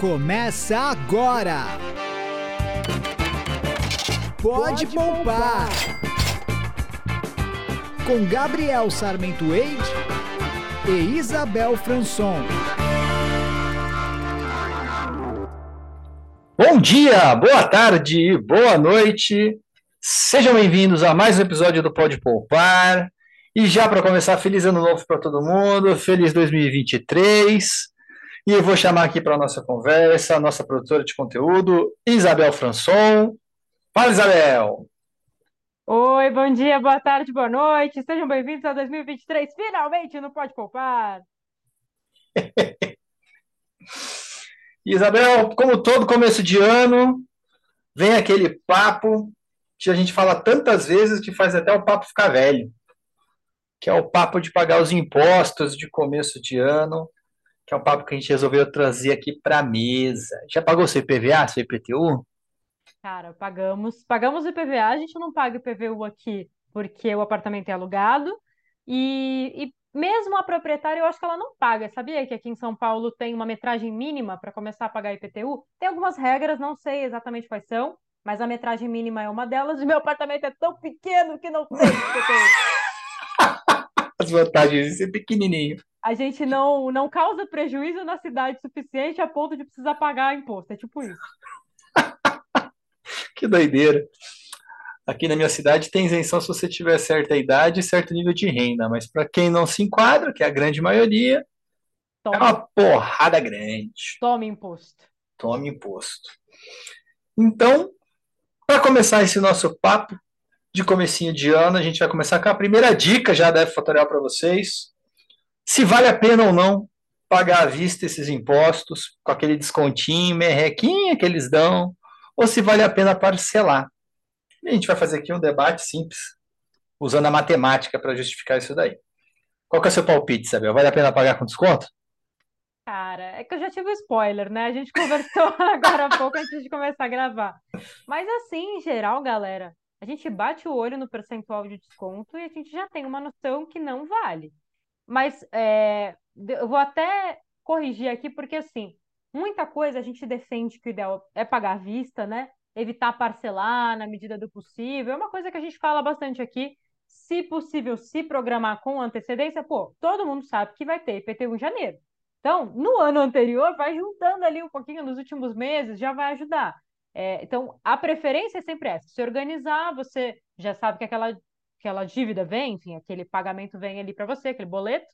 Começa agora! Pode, poupar. Com Gabriel Sarmento Eide e Isabel Franson. Bom dia, boa tarde, boa noite. Sejam bem-vindos a mais um episódio do Pode Poupar. E já para começar, feliz ano novo para todo mundo, feliz 2023. E eu vou chamar aqui para a nossa conversa a nossa produtora de conteúdo, Isabel Franson. Fala, Isabel! Oi, bom dia, boa tarde, boa noite. Sejam bem-vindos a 2023, finalmente no Pode Poupar. Isabel, como todo começo de ano, vem aquele papo que a gente fala tantas vezes que faz até o papo ficar velho, que é o papo de pagar os impostos de começo de ano que é um papo que a gente resolveu trazer aqui para a mesa. Já pagou seu IPVA, seu IPTU? Cara, pagamos, pagamos o IPVA, a gente não paga o IPVU aqui porque o apartamento é alugado e, e mesmo a proprietária, eu acho que ela não paga. Sabia que aqui em São Paulo tem uma metragem mínima para começar a pagar IPTU? Tem algumas regras, não sei exatamente quais são, mas a metragem mínima é uma delas e meu apartamento é tão pequeno que não tem IPTU. As vantagens de ser pequenininho a gente não, não causa prejuízo na cidade suficiente a ponto de precisar pagar imposto. É tipo isso. que doideira. Aqui na minha cidade tem isenção se você tiver certa idade e certo nível de renda, mas para quem não se enquadra, que é a grande maioria, Tome. é uma porrada grande. Tome imposto. Tome imposto. Então, para começar esse nosso papo de comecinho de ano, a gente vai começar com a primeira dica já deve fatorial para vocês se vale a pena ou não pagar à vista esses impostos, com aquele descontinho, merrequinha que eles dão, ou se vale a pena parcelar. E a gente vai fazer aqui um debate simples, usando a matemática para justificar isso daí. Qual que é o seu palpite, Isabel? Vale a pena pagar com desconto? Cara, é que eu já tive um spoiler, né? A gente conversou agora há pouco antes de começar a gravar. Mas assim, em geral, galera, a gente bate o olho no percentual de desconto e a gente já tem uma noção que não vale. Mas é, eu vou até corrigir aqui, porque assim, muita coisa a gente defende que o ideal é pagar à vista, né? Evitar parcelar na medida do possível. É uma coisa que a gente fala bastante aqui. Se possível, se programar com antecedência, pô, todo mundo sabe que vai ter IPTU em janeiro. Então, no ano anterior, vai juntando ali um pouquinho nos últimos meses, já vai ajudar. É, então, a preferência é sempre essa: se organizar, você já sabe que aquela aquela dívida vem, enfim, aquele pagamento vem ali para você, aquele boleto,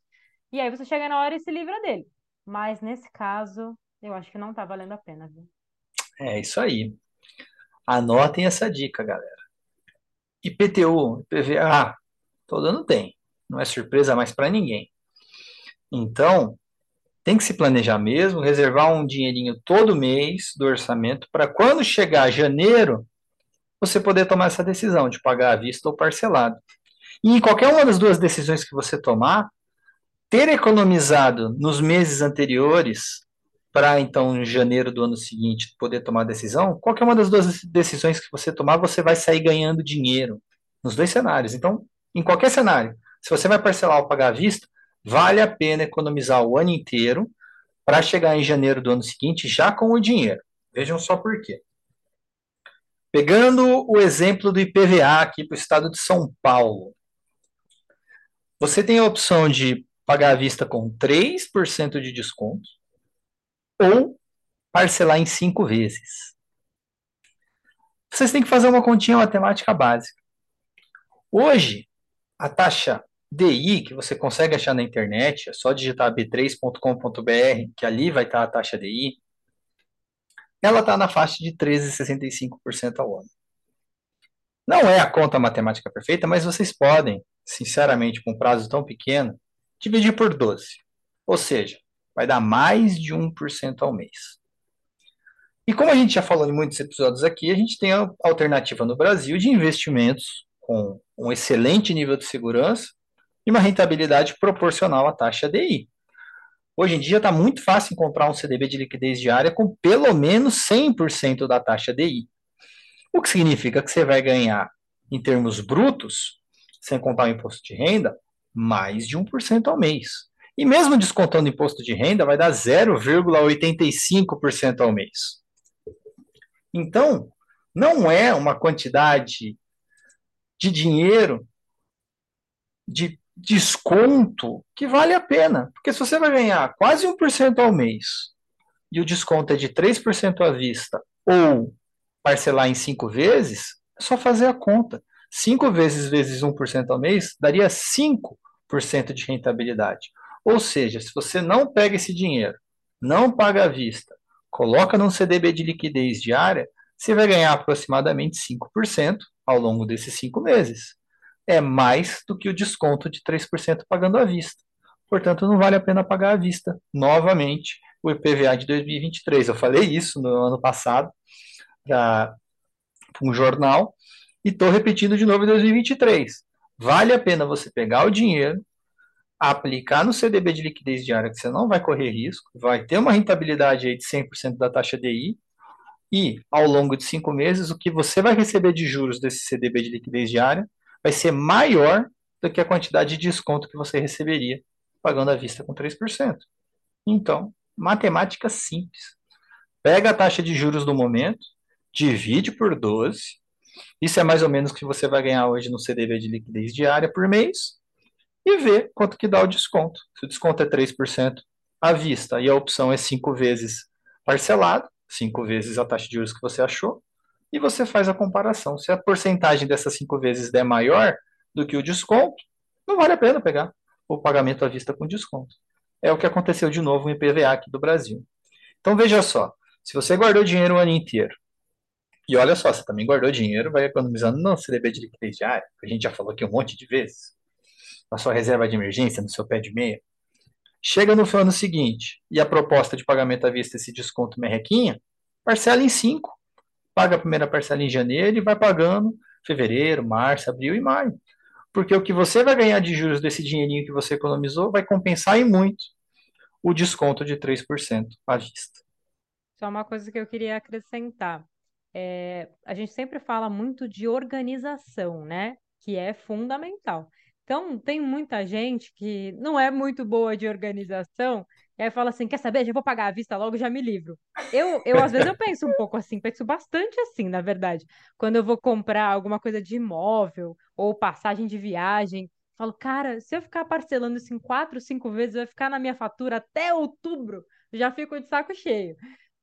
e aí você chega na hora e se livra dele. Mas nesse caso, eu acho que não tá valendo a pena, viu? É isso aí. Anotem essa dica, galera. IPTU, IPVA, todo ano tem. Não é surpresa mais para ninguém. Então, tem que se planejar mesmo, reservar um dinheirinho todo mês do orçamento para quando chegar janeiro, você poder tomar essa decisão de pagar à vista ou parcelado. E em qualquer uma das duas decisões que você tomar, ter economizado nos meses anteriores para então em janeiro do ano seguinte poder tomar a decisão, qualquer uma das duas decisões que você tomar, você vai sair ganhando dinheiro nos dois cenários. Então, em qualquer cenário, se você vai parcelar ou pagar à vista, vale a pena economizar o ano inteiro para chegar em janeiro do ano seguinte já com o dinheiro. Vejam só por quê. Pegando o exemplo do IPVA aqui para o estado de São Paulo, você tem a opção de pagar à vista com 3% de desconto ou parcelar em cinco vezes. Vocês têm que fazer uma continha matemática básica. Hoje, a taxa DI, que você consegue achar na internet, é só digitar b3.com.br, que ali vai estar a taxa DI, ela está na faixa de 13,65% ao ano. Não é a conta matemática perfeita, mas vocês podem, sinceramente, com um prazo tão pequeno, dividir por 12. Ou seja, vai dar mais de 1% ao mês. E como a gente já falou em muitos episódios aqui, a gente tem a alternativa no Brasil de investimentos com um excelente nível de segurança e uma rentabilidade proporcional à taxa DI. Hoje em dia está muito fácil encontrar um CDB de liquidez diária com pelo menos 100% da taxa DI. O que significa que você vai ganhar, em termos brutos, sem contar o imposto de renda, mais de 1% ao mês. E mesmo descontando o imposto de renda, vai dar 0,85% ao mês. Então, não é uma quantidade de dinheiro, de desconto, que vale a pena. Porque se você vai ganhar quase 1% ao mês e o desconto é de 3% à vista ou parcelar em 5 vezes, é só fazer a conta. 5 vezes vezes 1% ao mês daria 5% de rentabilidade. Ou seja, se você não pega esse dinheiro, não paga à vista, coloca num CDB de liquidez diária, você vai ganhar aproximadamente 5% ao longo desses cinco meses. É mais do que o desconto de 3% pagando à vista. Portanto, não vale a pena pagar à vista. Novamente, o IPVA de 2023. Eu falei isso no ano passado para um jornal e estou repetindo de novo em 2023. Vale a pena você pegar o dinheiro, aplicar no CDB de liquidez diária, que você não vai correr risco, vai ter uma rentabilidade aí de 100% da taxa DI, e ao longo de cinco meses, o que você vai receber de juros desse CDB de liquidez diária vai ser maior do que a quantidade de desconto que você receberia pagando à vista com 3%. Então, matemática simples. Pega a taxa de juros do momento, divide por 12, isso é mais ou menos o que você vai ganhar hoje no CDB de liquidez diária por mês, e ver quanto que dá o desconto. Se o desconto é 3% à vista e a opção é 5 vezes parcelado, 5 vezes a taxa de juros que você achou, e você faz a comparação. Se a porcentagem dessas 5 vezes der maior do que o desconto, não vale a pena pegar o pagamento à vista com desconto. É o que aconteceu de novo no IPVA aqui do Brasil. Então veja só, se você guardou dinheiro o ano inteiro, e olha só, você também guardou dinheiro, vai economizando no CDB de liquidez diária, que a gente já falou aqui um monte de vezes na sua reserva de emergência, no seu pé de meia. Chega no ano seguinte e a proposta de pagamento à vista, esse desconto merrequinha, parcela em cinco. Paga a primeira parcela em janeiro e vai pagando fevereiro, março, abril e maio. Porque o que você vai ganhar de juros desse dinheirinho que você economizou vai compensar em muito o desconto de 3% à vista. Só uma coisa que eu queria acrescentar. É, a gente sempre fala muito de organização, né? Que é fundamental. Então, tem muita gente que não é muito boa de organização, e aí fala assim: quer saber? Já vou pagar à vista logo, já me livro. Eu, eu, às vezes, eu penso um pouco assim, penso bastante assim, na verdade. Quando eu vou comprar alguma coisa de imóvel ou passagem de viagem, falo, cara, se eu ficar parcelando isso em quatro, cinco vezes, vai ficar na minha fatura até outubro, já fico de saco cheio.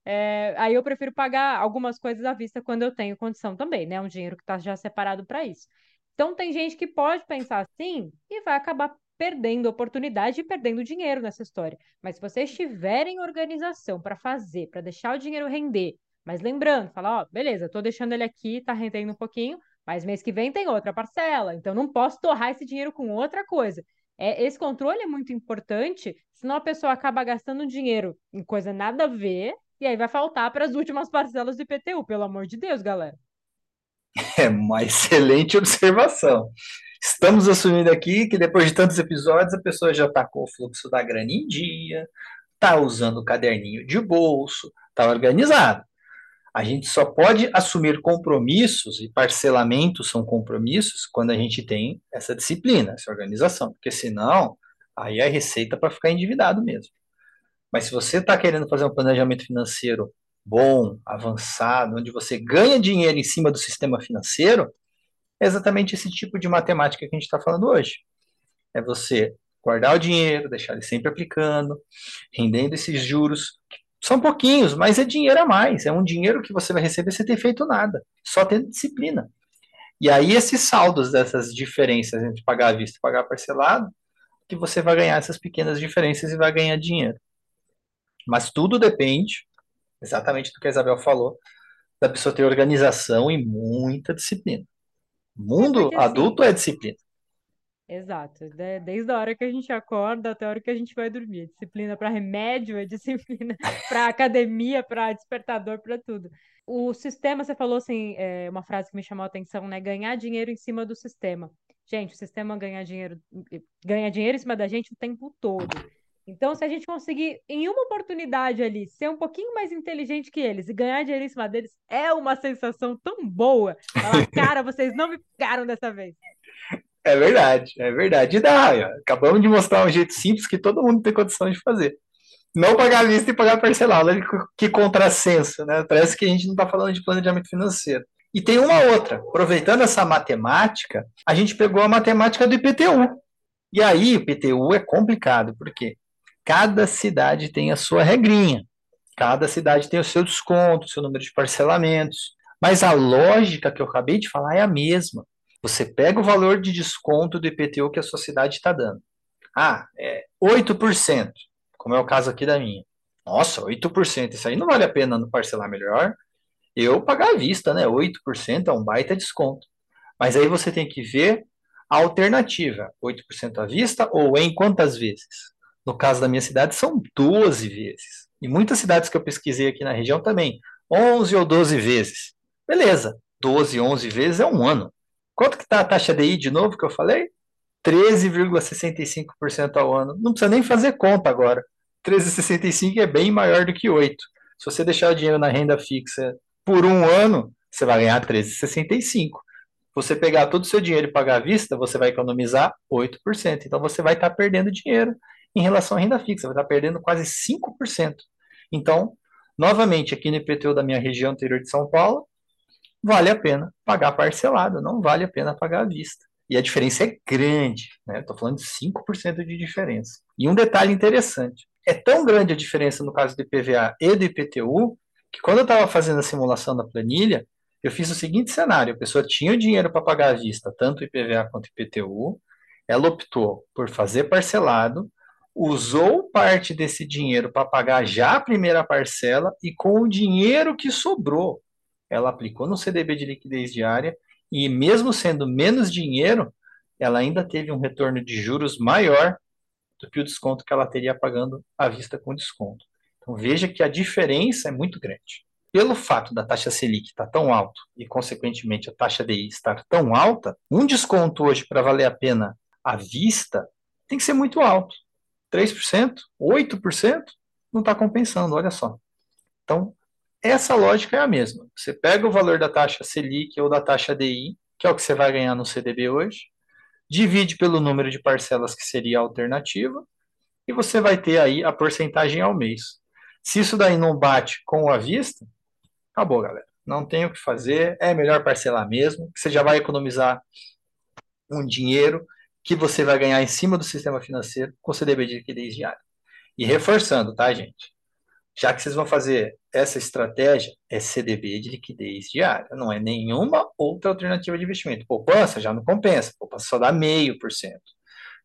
É, aí eu prefiro pagar algumas coisas à vista quando eu tenho condição também, né? Um dinheiro que está já separado para isso. Então, tem gente que pode pensar assim e vai acabar perdendo oportunidade e perdendo dinheiro nessa história. Mas se você estiver em organização para fazer, para deixar o dinheiro render, mas lembrando, falar, ó, beleza, estou deixando ele aqui, está rendendo um pouquinho, mas mês que vem tem outra parcela, então não posso torrar esse dinheiro com outra coisa. É, esse controle é muito importante, senão a pessoa acaba gastando dinheiro em coisa nada a ver, e aí vai faltar para as últimas parcelas do IPTU, pelo amor de Deus, galera. É uma excelente observação. Estamos assumindo aqui que depois de tantos episódios a pessoa já está com o fluxo da grana em dia, está usando o caderninho de bolso, está organizado. A gente só pode assumir compromissos, e parcelamentos são compromissos, quando a gente tem essa disciplina, essa organização, porque senão, aí é receita para ficar endividado mesmo. Mas se você está querendo fazer um planejamento financeiro bom, avançado, onde você ganha dinheiro em cima do sistema financeiro, é exatamente esse tipo de matemática que a gente está falando hoje. É você guardar o dinheiro, deixar ele sempre aplicando, rendendo esses juros, são pouquinhos, mas é dinheiro a mais. É um dinheiro que você vai receber sem ter feito nada, só tendo disciplina. E aí, esses saldos dessas diferenças entre pagar à vista e pagar parcelado, que você vai ganhar essas pequenas diferenças e vai ganhar dinheiro. Mas tudo depende exatamente do que a Isabel falou, da pessoa ter organização e muita disciplina. Mundo é adulto assim, é disciplina. Exato. Desde a hora que a gente acorda até a hora que a gente vai dormir. Disciplina para remédio, é disciplina para academia, para despertador, para tudo. O sistema, você falou assim, é uma frase que me chamou a atenção, né? Ganhar dinheiro em cima do sistema. Gente, o sistema ganha dinheiro, ganha dinheiro em cima da gente o tempo todo. Então, se a gente conseguir, em uma oportunidade ali, ser um pouquinho mais inteligente que eles e ganhar dinheiro em cima deles, é uma sensação tão boa. Falar, cara, vocês não me pegaram dessa vez. É verdade, é verdade. E dá, acabamos de mostrar um jeito simples que todo mundo tem condição de fazer. Não pagar a vista e pagar parcelado. Olha que contrassenso, né? Parece que a gente não está falando de planejamento financeiro. E tem uma outra. Aproveitando essa matemática, a gente pegou a matemática do IPTU. E aí, o IPTU é complicado, porque cada cidade tem a sua regrinha. Cada cidade tem o seu desconto, o seu número de parcelamentos. Mas a lógica que eu acabei de falar é a mesma. Você pega o valor de desconto do IPTU que a sua cidade está dando. Ah, é 8%, como é o caso aqui da minha. Nossa, 8%, isso aí não vale a pena no parcelar melhor. Eu pagar à vista, né? 8% é um baita desconto. Mas aí você tem que ver a alternativa, 8% à vista ou em quantas vezes? No caso da minha cidade, são 12 vezes. E muitas cidades que eu pesquisei aqui na região também, 11 ou 12 vezes. Beleza, 12, 11 vezes é um ano. Quanto que está a taxa DI de novo que eu falei? 13,65% ao ano. Não precisa nem fazer conta agora. 13,65 é bem maior do que 8. Se você deixar o dinheiro na renda fixa por um ano, você vai ganhar 13,65. Você pegar todo o seu dinheiro e pagar à vista, você vai economizar 8%. Então você vai estar perdendo dinheiro em relação à renda fixa, vai estar perdendo quase 5%. Então, novamente, aqui no IPTU da minha região interior de São Paulo, vale a pena pagar parcelado, não vale a pena pagar à vista. E a diferença é grande, né? Estou falando de 5% de diferença. E um detalhe interessante: é tão grande a diferença no caso do IPVA e do IPTU, que quando eu estava fazendo a simulação da planilha, eu fiz o seguinte cenário: a pessoa tinha o dinheiro para pagar à vista, tanto IPVA quanto IPTU, ela optou por fazer parcelado, usou parte desse dinheiro para pagar já a primeira parcela e com o dinheiro que sobrou, ela aplicou no CDB de liquidez diária e mesmo sendo menos dinheiro, ela ainda teve um retorno de juros maior do que o desconto que ela teria pagando à vista com desconto. Então veja que a diferença é muito grande. Pelo fato da taxa Selic estar tão alta e, consequentemente, a taxa DI estar tão alta, um desconto hoje para valer a pena à vista tem que ser muito alto. 3%, 8%, não está compensando, olha só. Então, essa lógica é a mesma. Você pega o valor da taxa Selic ou da taxa DI, que é o que você vai ganhar no CDB hoje, divide pelo número de parcelas que seria a alternativa, e você vai ter aí a porcentagem ao mês. Se isso daí não bate com a vista, acabou, galera. Não tem o que fazer, é melhor parcelar mesmo, que você já vai economizar um dinheiro que você vai ganhar em cima do sistema financeiro com CDB de liquidez diária. E reforçando, tá, gente? já que vocês vão fazer essa estratégia, é CDB de liquidez diária, não é nenhuma outra alternativa de investimento. Poupança já não compensa, poupança só dá meio por cento.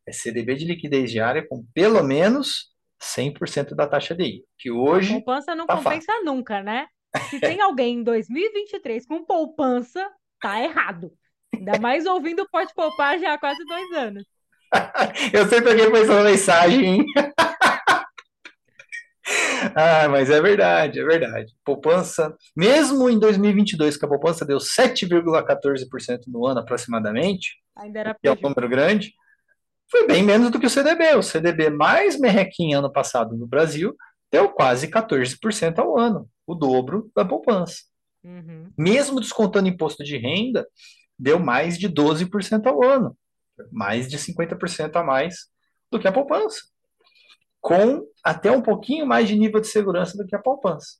É CDB de liquidez diária com pelo menos 100% da taxa DI, que hoje Poupança não tá compensa fácil. nunca, né? Se tem alguém em 2023 com poupança, tá errado. Ainda mais ouvindo Pode Poupar já há quase dois anos. Eu pra quem foi essa mensagem, hein? Ah, mas é verdade, é verdade. Poupança, mesmo em 2022, que a poupança deu 7,14% no ano aproximadamente, Ainda era que é um número grande, foi bem menos do que o CDB. O CDB mais merrequinho ano passado no Brasil deu quase 14% ao ano, o dobro da poupança. Uhum. Mesmo descontando imposto de renda, deu mais de 12% ao ano, mais de 50% a mais do que a poupança com até um pouquinho mais de nível de segurança do que a poupança.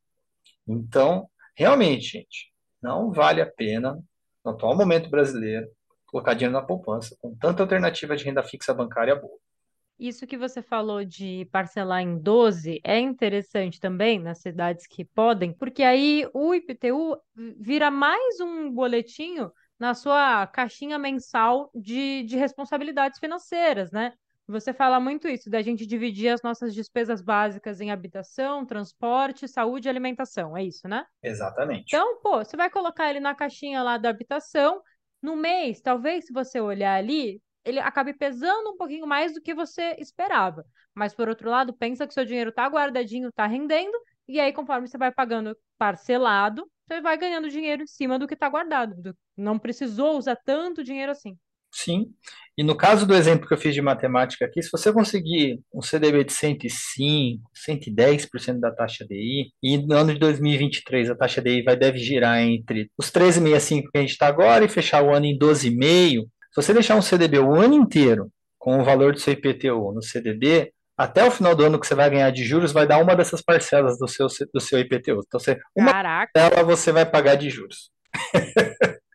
Então, realmente, gente, não vale a pena, no atual momento brasileiro, colocar dinheiro na poupança, com tanta alternativa de renda fixa bancária boa. Isso que você falou de parcelar em 12 é interessante também nas cidades que podem, porque aí o IPTU vira mais um boletinho na sua caixinha mensal de, de responsabilidades financeiras, né? Você fala muito isso, da gente dividir as nossas despesas básicas em habitação, transporte, saúde e alimentação, é isso, né? Exatamente. Então, pô, você vai colocar ele na caixinha lá da habitação, no mês, talvez se você olhar ali, ele acabe pesando um pouquinho mais do que você esperava. Mas, por outro lado, pensa que seu dinheiro tá guardadinho, tá rendendo, e aí, conforme você vai pagando parcelado, você vai ganhando dinheiro em cima do que tá guardado. do- Não precisou usar tanto dinheiro assim. Sim. E no caso do exemplo que eu fiz de matemática aqui, se você conseguir um CDB de 105, 110% da taxa DI, e no ano de 2023 a taxa DI vai deve girar entre os 13,65 que a gente está agora e fechar o ano em 12,5, Se você deixar um CDB o ano inteiro com o valor do seu IPTU no CDB, até o final do ano que você vai ganhar de juros, vai dar uma dessas parcelas do seu, do seu IPTU. Então, você, uma Caraca, parcela você vai pagar de juros.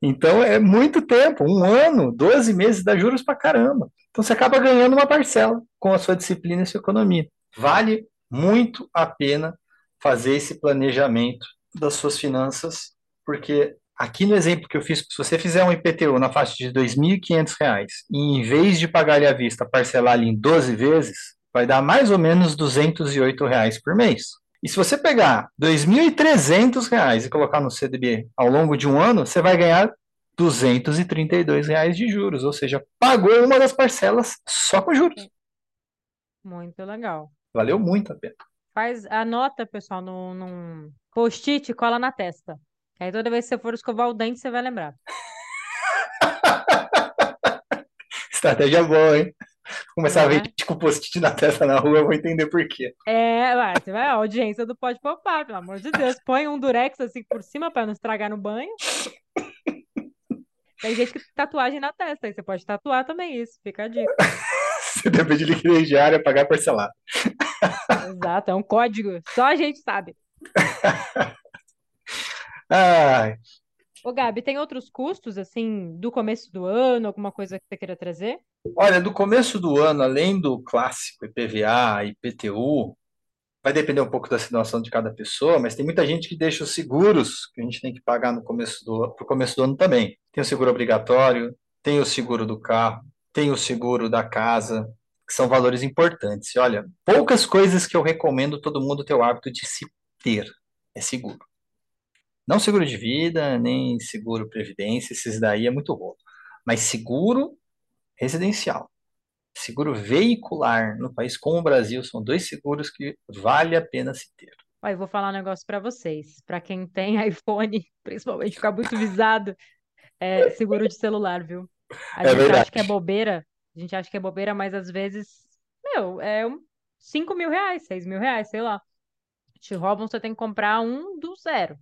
Então é muito tempo, um ano, 12 meses dá juros pra caramba. Então você acaba ganhando uma parcela com a sua disciplina e sua economia. Vale muito a pena fazer esse planejamento das suas finanças, porque aqui no exemplo que eu fiz, se você fizer um IPTU na faixa de R$ 2.500 e em vez de pagar ele à vista, parcelar ele em 12 vezes, vai dar mais ou menos 208 reais por mês. E se você pegar R$ 2.300 e colocar no CDB ao longo de um ano, você vai ganhar 232 reais de juros, ou seja, pagou uma das parcelas só com juros. muito legal. Valeu muito a pena. Faz, anota, pessoal, num, num post-it cola na testa. Aí toda vez que você for escovar o dente, você vai lembrar. Estratégia boa, hein? Começar a Não ver é? gente com post-it na testa na rua, eu vou entender por quê. É, vai, você vai, a audiência do Pode Poupar, pelo amor de Deus. Põe um durex assim por cima pra não estragar no banho. Tem gente que tem tatuagem na testa, aí você pode tatuar também isso, fica a dica. CDB de liquidez diária, pagar parcelado. Exato, é um código, só a gente sabe. Ai, Ô, Gabi, tem outros custos, assim, do começo do ano, alguma coisa que você queira trazer? olha, do começo do ano, além do clássico IPVA, IPTU, vai depender um pouco da situação de cada pessoa, mas tem muita gente que deixa os seguros que a gente tem que pagar no começo do, pro começo do ano também. Tem o seguro obrigatório, tem o seguro do carro, tem o seguro da casa, que são valores importantes. E olha, poucas coisas que eu recomendo todo mundo ter o hábito de se ter é seguro. Não seguro de vida, nem seguro previdência, esses daí é muito bom. Mas seguro residencial, seguro veicular no país como o Brasil são dois seguros que vale a pena se ter. Ó, eu vou falar um negócio pra vocês. Pra quem tem iPhone, principalmente, fica muito visado, é seguro de celular, viu? A É gente verdade. acha que é bobeira, a gente acha que é bobeira, mas às vezes, meu, é um 5 mil reais, 6 mil reais, sei lá. Te roubam, você tem que comprar um do zero.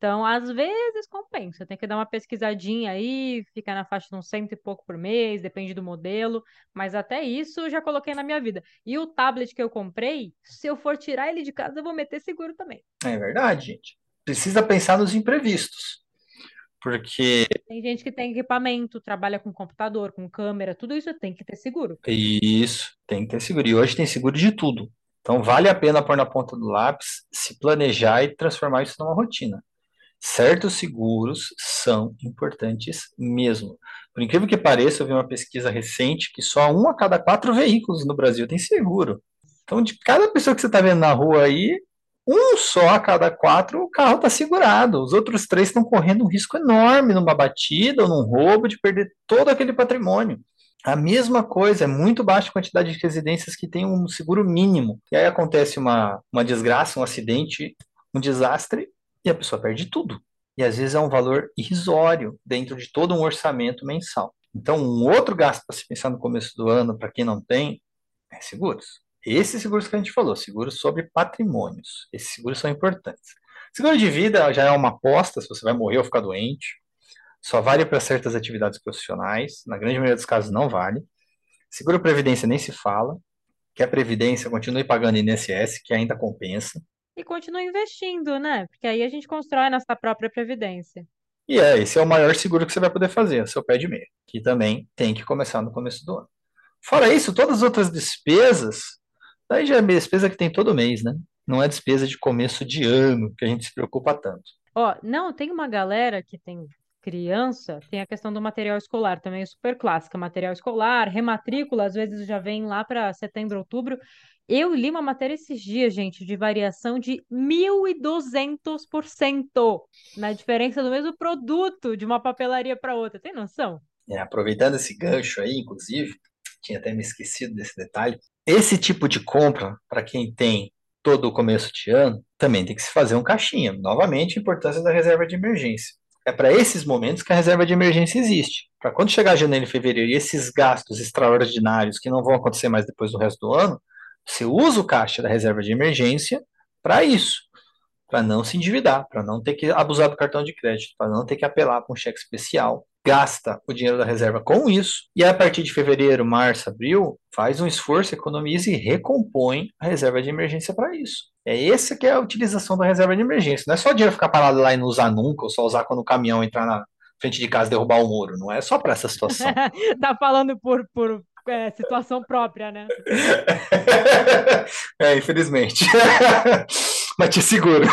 Então, às vezes compensa. Tem que dar uma pesquisadinha aí, fica na faixa de uns cento e pouco por mês, depende do modelo. Mas até isso eu já coloquei na minha vida. E o tablet que eu comprei, se eu for tirar ele de casa, eu vou meter seguro também. É verdade, gente. Precisa pensar nos imprevistos. Porque Tem gente que tem equipamento, trabalha com computador, com câmera, tudo isso tem que ter seguro. isso tem que ter seguro. E hoje tem seguro de tudo. Então vale a pena pôr na ponta do lápis, se planejar e transformar isso numa rotina. Certos seguros são importantes mesmo. Por incrível que pareça, eu vi uma pesquisa recente que só um a cada quatro veículos no Brasil tem seguro. Então, de cada pessoa que você está vendo na rua aí, um só a cada quatro, o carro está segurado. Os outros três estão correndo um risco enorme numa batida ou num roubo de perder todo aquele patrimônio. A mesma coisa, é muito baixa a quantidade de residências que tem um seguro mínimo. E aí acontece uma, uma desgraça, um acidente, um desastre, e a pessoa perde tudo. E às vezes é um valor irrisório dentro de todo um orçamento mensal. Então, um outro gasto para se pensar no começo do ano, para quem não tem, é seguros. Esses seguros que a gente falou, seguros sobre patrimônios. Esses seguros são importantes. Seguro de vida já é uma aposta, se você vai morrer ou ficar doente. Só vale para certas atividades profissionais. Na grande maioria dos casos, não vale. Seguro previdência nem se fala. Que a previdência continue pagando INSS, que ainda compensa. E continua investindo, né? Porque aí a gente constrói a nossa própria previdência. E é, esse é o maior seguro que você vai poder fazer, seu pé de meia, que também tem que começar no começo do ano. Fora isso, todas as outras despesas, daí já é despesa que tem todo mês, né? Não é despesa de começo de ano, que a gente se preocupa tanto. Ó, não, tem uma galera que tem criança, tem a questão do material escolar, também é super clássica. Material escolar, rematrícula, às vezes já vem lá para setembro, outubro. Eu li uma matéria esses dias, gente, de variação de 1.200% na diferença do mesmo produto de uma papelaria para outra. Tem noção? É, aproveitando esse gancho aí, inclusive, tinha até me esquecido desse detalhe. Esse tipo de compra, para quem tem todo o começo de ano, também tem que se fazer um caixinha. Novamente, a importância da reserva de emergência. É para esses momentos que a reserva de emergência existe. Para quando chegar janeiro e fevereiro e esses gastos extraordinários que não vão acontecer mais depois do resto do ano, você usa o caixa da reserva de emergência para isso, para não se endividar, para não ter que abusar do cartão de crédito, para não ter que apelar para um cheque especial. Gasta o dinheiro da reserva com isso, e a partir de fevereiro, março, abril, faz um esforço, economiza e recompõe a reserva de emergência para isso. É essa que é a utilização da reserva de emergência. Não é só o dinheiro ficar parado lá e não usar nunca, ou só usar quando o caminhão entrar na frente de casa e derrubar o muro. Não é só para essa situação. tá falando por, por é, situação própria, né? é, infelizmente. Mas te seguro.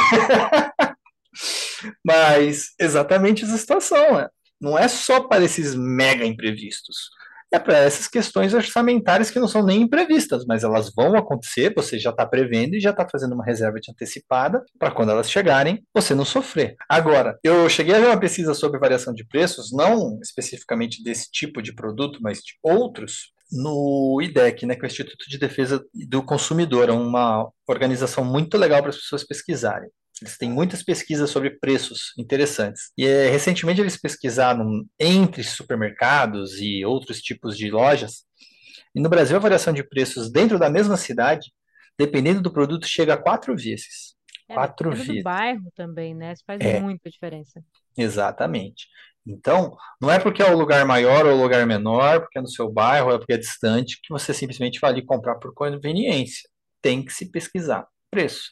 Mas exatamente essa situação. Né? Não é só para esses mega imprevistos. É para essas questões orçamentárias que não são nem imprevistas, mas elas vão acontecer, você já está prevendo e já está fazendo uma reserva de antecipada para quando elas chegarem, você não sofrer. Agora, eu cheguei a ver uma pesquisa sobre variação de preços, não especificamente desse tipo de produto, mas de outros, no IDEC, né, que é o Instituto de Defesa do Consumidor, é uma organização muito legal para as pessoas pesquisarem. Eles têm muitas pesquisas sobre preços interessantes. E é, recentemente eles pesquisaram entre supermercados e outros tipos de lojas. E no Brasil a variação de preços dentro da mesma cidade, dependendo do produto, chega a quatro vezes. É, quatro vezes. do bairro também, né? Isso faz É. muita diferença. Exatamente. Então, não é porque é o lugar maior ou o lugar menor, porque é no seu bairro, é porque é distante, que você simplesmente vai ali comprar por conveniência. Tem que se pesquisar preço.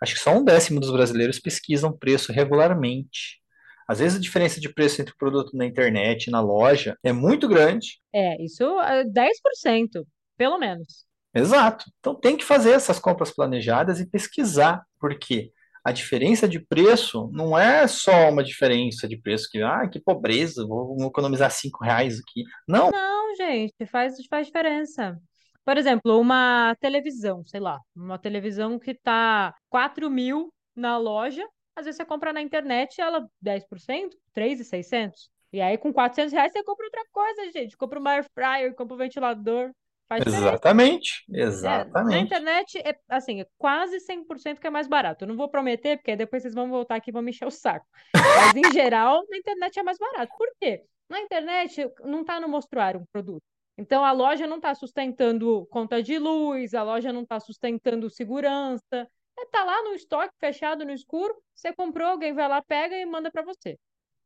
Acho que só um décimo dos brasileiros pesquisam preço regularmente. Às vezes a diferença de preço entre o produto na internet e na loja é muito grande. É, isso é 10%, pelo menos. Exato. Então tem que fazer essas compras planejadas e pesquisar, porque a diferença de preço não é só uma diferença de preço que, ah, que pobreza, vou vou economizar cinco reais aqui. Não, Não, gente, faz, faz diferença. Por exemplo, uma televisão, sei lá, uma televisão que tá 4 mil na loja, às vezes você compra na internet ela 10%, 3.600. E aí com 400 reais você compra outra coisa, gente. Compra uma air fryer, compra um ventilador. Faz diferença. exatamente, É, na exatamente. internet, é, assim, é quase 100% que é mais barato. Eu não vou prometer, porque depois vocês vão voltar aqui e vão me encher o saco. Mas, em geral, na internet é mais barato. Por quê? Na internet não está no mostruário um produto. Então, a loja não está sustentando conta de luz, a loja não está sustentando segurança. Está lá no estoque, fechado no escuro. Você comprou, alguém vai lá, pega e manda para você.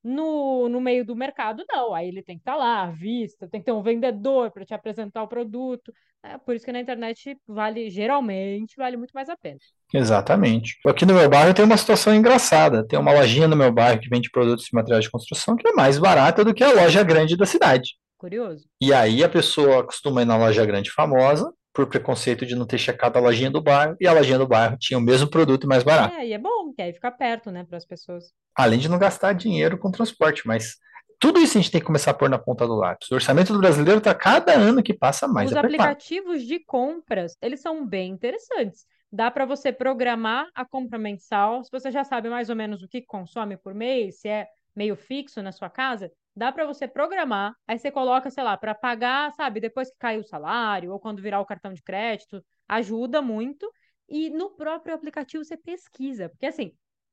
No, no meio do mercado, não. Aí ele tem que estar lá, à vista, tem que ter um vendedor para te apresentar o produto. É por isso que na internet vale, geralmente, vale muito mais a pena. Exatamente. Aqui no meu bairro tem uma situação engraçada. Tem uma lojinha no meu bairro que vende produtos de materiais de construção que é mais barata do que a loja grande da cidade. Curioso. E aí a pessoa costuma ir na loja grande famosa, por preconceito de não ter checado a lojinha do bairro, e a lojinha do bairro tinha o mesmo produto mais barato. É, e é bom, que aí fica perto, né, para as pessoas. Além de não gastar dinheiro com transporte, mas tudo isso a gente tem que começar a pôr na ponta do lápis. O orçamento do brasileiro está cada ano que passa mais Os apertado. aplicativos de compras, eles são bem interessantes. Dá para você programar a compra mensal. Se você já sabe mais ou menos o que consome por mês, se é meio fixo na sua casa, dá para você programar. Aí você coloca, sei lá, para pagar, sabe, depois que cair o salário ou quando virar o cartão de crédito, ajuda muito. E no próprio aplicativo você pesquisa, porque assim,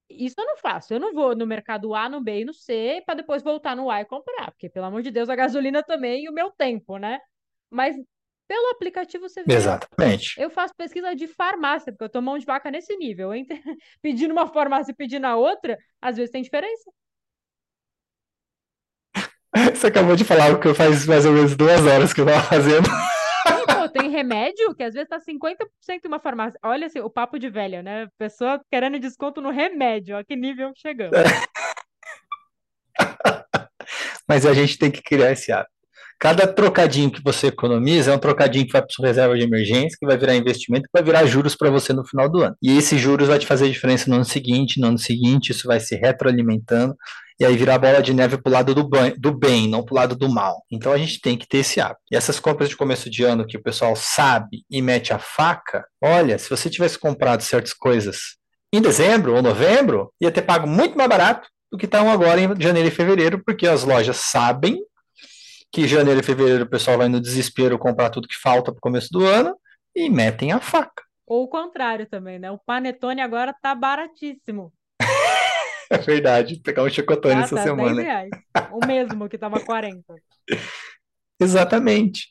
isso eu não faço. Eu não vou no mercado A, no B e no C para depois voltar no A e comprar, porque pelo amor de Deus, a gasolina também e o meu tempo, né? Mas pelo aplicativo você vê. Exatamente. Eu faço pesquisa de farmácia, porque eu tô mão de vaca nesse nível. Entre pedindo uma farmácia e pedindo a outra, às vezes tem diferença. Você acabou de falar o que faz mais ou menos duas horas que eu estava fazendo. Pô, tem remédio que às vezes tá 50% em uma farmácia. Olha assim, o papo de velha, né? Pessoa querendo desconto no remédio. Ó, que nível chegamos. Mas a gente tem que criar esse hábito. Cada trocadinho que você economiza é um trocadinho que vai para sua reserva de emergência, que vai virar investimento, que vai virar juros para você no final do ano. E esses juros vai te fazer diferença no ano seguinte, no ano seguinte, isso vai se retroalimentando, e aí virar bola de neve para o lado do, ban- do bem, não para o lado do mal. Então a gente tem que ter esse hábito. E essas compras de começo de ano que o pessoal sabe e mete a faca, olha, se você tivesse comprado certas coisas em dezembro ou novembro, ia ter pago muito mais barato do que estão agora em janeiro e fevereiro, porque as lojas sabem que janeiro e fevereiro o pessoal vai no desespero comprar tudo que falta para o começo do ano e metem a faca. Ou o contrário também, né? O panetone agora tá baratíssimo. É verdade, pegar um chocotone Tá, essa tá 10 semana. reais. O mesmo que tava 40. Exatamente.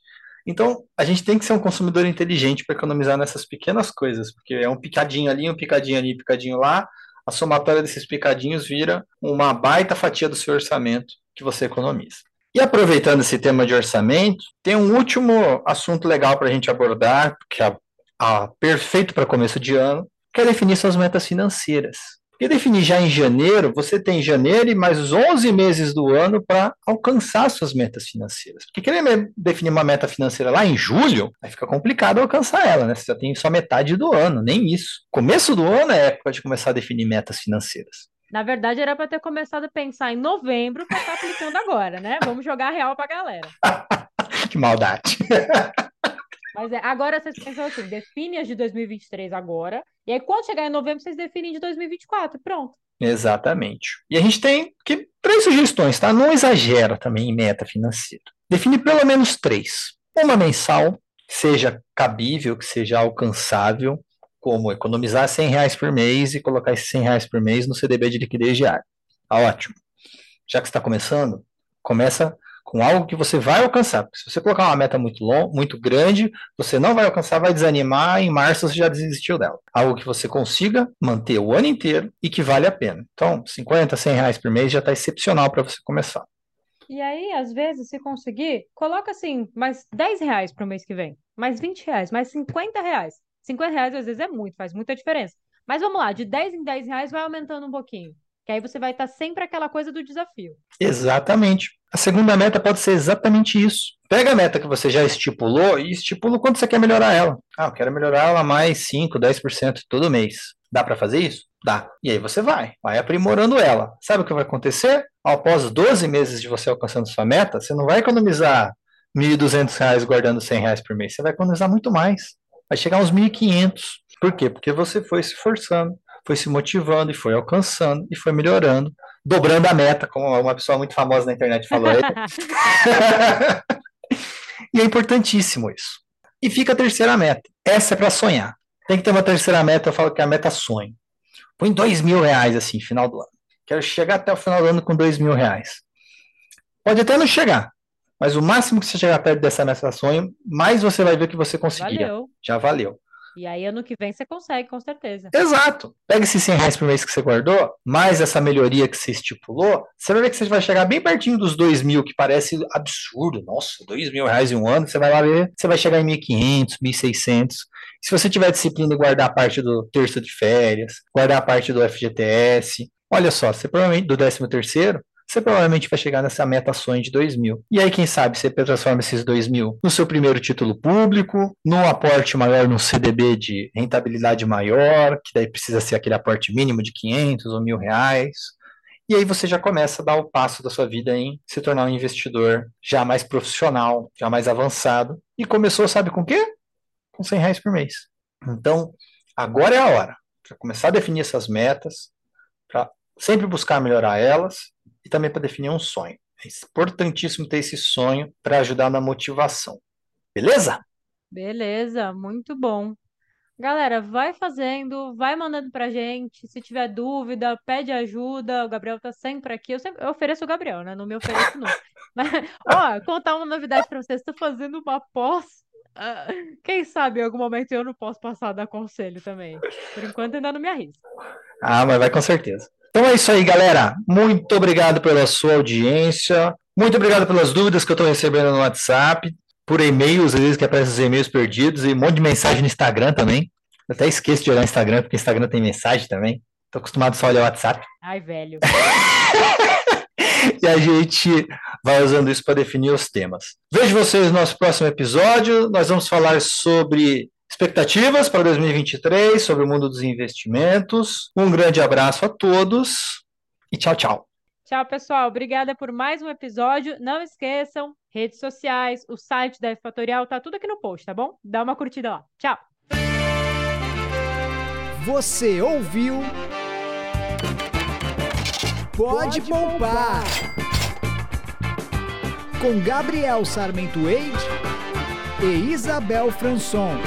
Então, a gente tem que ser um consumidor inteligente para economizar nessas pequenas coisas, porque é um picadinho ali, um picadinho ali, um picadinho lá. A somatória desses picadinhos vira uma baita fatia do seu orçamento que você economiza. E aproveitando esse tema de orçamento, tem um último assunto legal para a gente abordar, que é a, a perfeito para começo de ano, que é definir suas metas financeiras. Porque definir já em janeiro, você tem janeiro e mais 11 meses do ano para alcançar suas metas financeiras. Porque querer definir uma meta financeira lá em julho, aí fica complicado alcançar ela, né? Você já tem só metade do ano, nem isso. Começo do ano é época de começar a definir metas financeiras. Na verdade, era para ter começado a pensar em novembro para estar tá aplicando agora, né? Vamos jogar real para a galera. que maldade. Mas é, agora vocês pensam assim, define as de 2023 agora, e aí quando chegar em novembro vocês definem de 2024, pronto. Exatamente. E a gente tem que três sugestões, tá? Não exagera também em meta financeira. Define pelo menos três. Uma mensal, seja cabível, que seja alcançável, como economizar 100 reais por mês e colocar esses 100 reais por mês no CDB de liquidez diária. Tá ótimo. Já que está começando, começa com algo que você vai alcançar. Porque se você colocar uma meta muito long, muito grande, você não vai alcançar, vai desanimar, em março você já desistiu dela. Algo que você consiga manter o ano inteiro e que vale a pena. Então, 50, 100 reais por mês já está excepcional para você começar. E aí, às vezes, se conseguir, coloca assim, mais 10 reais para o mês que vem, mais 20 reais, mais 50 reais. 50 reais às vezes é muito, faz muita diferença. Mas vamos lá, de 10 em 10 reais vai aumentando um pouquinho. Que aí você vai estar sempre aquela coisa do desafio. Exatamente. A segunda meta pode ser exatamente isso. Pega a meta que você já estipulou e estipula quanto você quer melhorar ela. Ah, eu quero melhorar ela mais 5, 10% todo mês. Dá para fazer isso? Dá. E aí você vai, vai aprimorando ela. Sabe o que vai acontecer? Após 12 meses de você alcançando sua meta, você não vai economizar R$ 1.200 guardando R$ 100 por mês. Você vai economizar muito mais. Vai chegar uns 1.500. Por quê? Porque você foi se forçando foi se motivando e foi alcançando e foi melhorando, dobrando a meta, como uma pessoa muito famosa na internet falou aí. e é importantíssimo isso. E fica a terceira meta. Essa é para sonhar. Tem que ter uma terceira meta, eu falo que é a meta sonho. Põe dois mil reais assim, final do ano. Quero chegar até o final do ano com dois mil reais. Pode até não chegar, mas o máximo que você chegar perto dessa meta sonho, mais você vai ver que você conseguiria. Valeu. Já valeu. E aí, ano que vem, você consegue, com certeza. Exato. Pega esses 100 reais por mês que você guardou, mais essa melhoria que você estipulou, você vai ver que você vai chegar bem pertinho dos 2 mil, que parece absurdo. Nossa, 2 mil reais em um ano, você vai lá ver, você vai chegar em 1.500, 1.600. Se você tiver disciplina e guardar a parte do terço de férias, guardar a parte do FGTS, olha só, você provavelmente, do 13 terceiro, você provavelmente vai chegar nessa meta sonho de 2 mil. E aí, quem sabe, você transforma esses 2 mil no seu primeiro título público, num aporte maior num CDB de rentabilidade maior, que daí precisa ser aquele aporte mínimo de 500 ou mil reais. E aí você já começa a dar o passo da sua vida em se tornar um investidor já mais profissional, já mais avançado. E começou, sabe com o quê? Com 100 reais por mês. Então, agora é a hora para começar a definir essas metas, para sempre buscar melhorar elas e também para definir um sonho. É importantíssimo ter esse sonho para ajudar na motivação. Beleza? Beleza, muito bom. Galera, vai fazendo, vai mandando pra gente. Se tiver dúvida, pede ajuda. O Gabriel tá sempre aqui. Eu, sempre, eu ofereço o Gabriel, né? Não me ofereço não. Mas, ó, contar uma novidade pra vocês. Estou fazendo uma pós. Uh, quem sabe em algum momento eu não posso passar a dar conselho também. Por enquanto ainda não me arrisco. Ah, mas vai com certeza. Então é isso aí, galera. Muito obrigado pela sua audiência. Muito obrigado pelas dúvidas que eu estou recebendo no WhatsApp, por e-mails, às vezes que aparecem os e-mails perdidos, e um monte de mensagem no Instagram também. Eu até esqueço de olhar o Instagram, porque o Instagram tem mensagem também. Estou acostumado só a olhar o WhatsApp. Ai, velho. e a gente vai usando isso para definir os temas. Vejo vocês no nosso próximo episódio. Nós vamos falar sobre expectativas para 2023 sobre o mundo dos investimentos. Um grande abraço a todos e tchau, tchau. Tchau, pessoal. Obrigada por mais um episódio. Não esqueçam, redes sociais, o site da Fatorial, tá tudo aqui no post, tá bom? Dá uma curtida lá. Tchau. Você ouviu? Pode, Pode poupar. poupar. Com Gabriel Sarmento Eide e Isabel Franson.